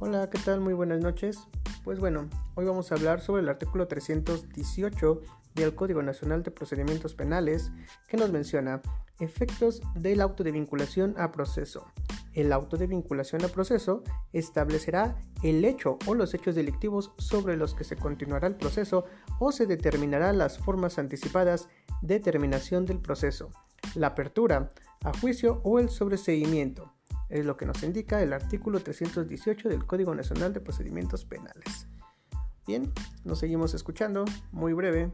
Hola, ¿qué tal? Muy buenas noches. Pues bueno, hoy vamos a hablar sobre el artículo 318 del Código Nacional de Procedimientos Penales que nos menciona efectos del auto de vinculación a proceso. El auto de vinculación a proceso establecerá el hecho o los hechos delictivos sobre los que se continuará el proceso o se determinará las formas anticipadas de terminación del proceso, la apertura a juicio o el sobreseimiento es lo que nos indica el artículo 318 del Código Nacional de Procedimientos Penales. Bien, nos seguimos escuchando, muy breve.